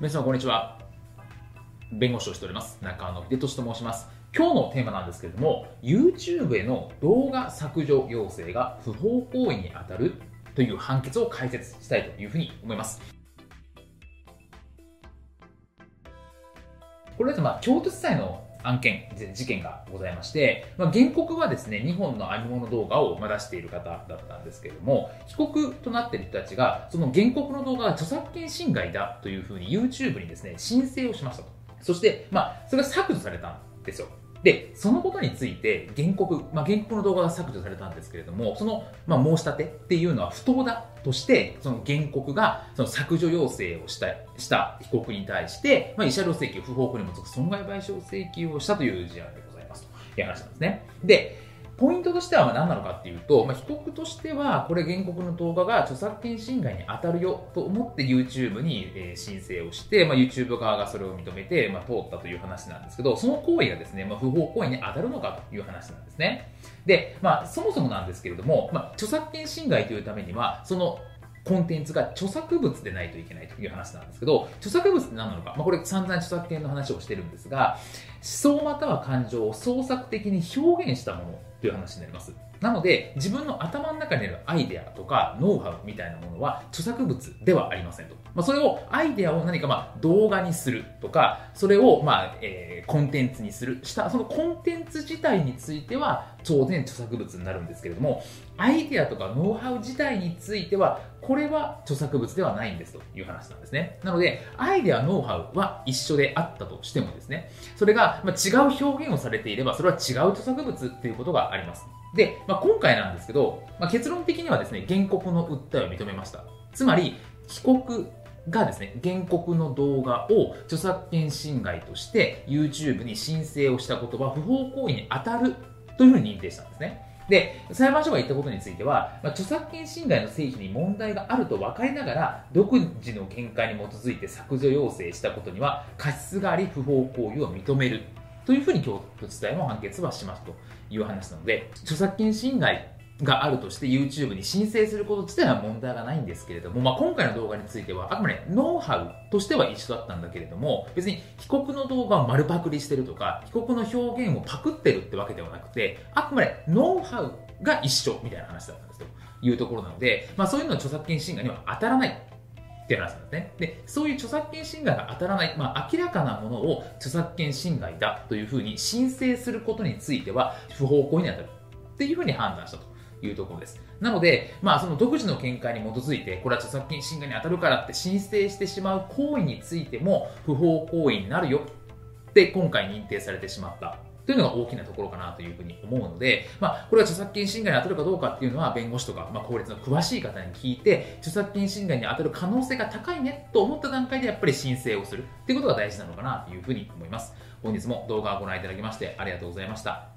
皆さんこんにちは。弁護士をしております。中野秀俊と申します。今日のテーマなんですけれども YouTube への動画削除要請が不法行為に当たるという判決を解説したいというふうに思います。これはまあ京都地裁の案件、事件がございまして、まあ、原告はですね、2本の編み物動画を出している方だったんですけれども、被告となっている人たちが、その原告の動画は著作権侵害だというふうに YouTube にですね、申請をしましたと。そして、まあ、それが削除されたんですよ。で、そのことについて原告、まあ、原告の動画が削除されたんですけれども、その、まあ、申し立てっていうのは不当だとして、その原告がその削除要請をしたした被告に対して、まあ、慰謝料請求、不法行為に基づく損害賠償請求をしたという事案でございますという話なんですね。で、ポイントとしては何なのかっていうと、まあ、被告としては、これ原告の動画が著作権侵害に当たるよと思って YouTube に、申請をして、まあ、YouTube 側がそれを認めて、まあ、通ったという話なんですけど、その行為がですね、まあ、不法行為に当たるのかという話なんですね。で、まあ、そもそもなんですけれども、まあ、著作権侵害というためには、そのコンテンツが著作物でないといけないという話なんですけど、著作物って何なのか、まあ、これ散々著作権の話をしてるんですが、思想または感情を創作的に表現したものという話になります。なので、自分の頭の中にあるアイデアとかノウハウみたいなものは著作物ではありませんと。まあ、それを、アイデアを何かまあ動画にするとか、それをまあ、えー、コンテンツにする、した、そのコンテンツ自体については当然著作物になるんですけれども、アイデアとかノウハウ自体については、これは著作物ではないんですという話なんですね。なので、アイデア、ノウハウは一緒であったとしてもですね、それが、まあ、違う表現をされていれば、それは違う著作物っていうことがあります。で、まあ、今回なんですけど、まあ、結論的にはですね、原告の訴えを認めました。つまり、被告がですね、原告の動画を著作権侵害として YouTube に申請をしたことは不法行為に当たるというふうに認定したんですね。で、裁判所が言ったことについては、まあ、著作権侵害の成否に問題があると分かりながら、独自の見解に基づいて削除要請したことには過失があり不法行為を認めるというふうに京都地裁も判決はしますという話なので、著作権侵害があるとして YouTube に申請すること自体は問題がないんですけれども、まあ、今回の動画についてはあくまでノウハウとしては一緒だったんだけれども別に被告の動画を丸パクリしてるとか被告の表現をパクってるってわけではなくてあくまでノウハウが一緒みたいな話だったんですというところなので、まあ、そういうのは著作権侵害には当たらないって話なんですね。で、そういう著作権侵害が当たらない、まあ、明らかなものを著作権侵害だというふうに申請することについては不法行為に当たるっていうふうに判断したと。いうところです。なので、まあ、その独自の見解に基づいて、これは著作権侵害に当たるからって申請してしまう行為についても不法行為になるよって今回認定されてしまったというのが大きなところかなというふうに思うので、まあ、これは著作権侵害に当たるかどうかっていうのは弁護士とか、まあ、法律の詳しい方に聞いて著作権侵害に当たる可能性が高いねと思った段階でやっぱり申請をするっていうことが大事なのかなというふうに思います。本日も動画をご覧いただきましてありがとうございました。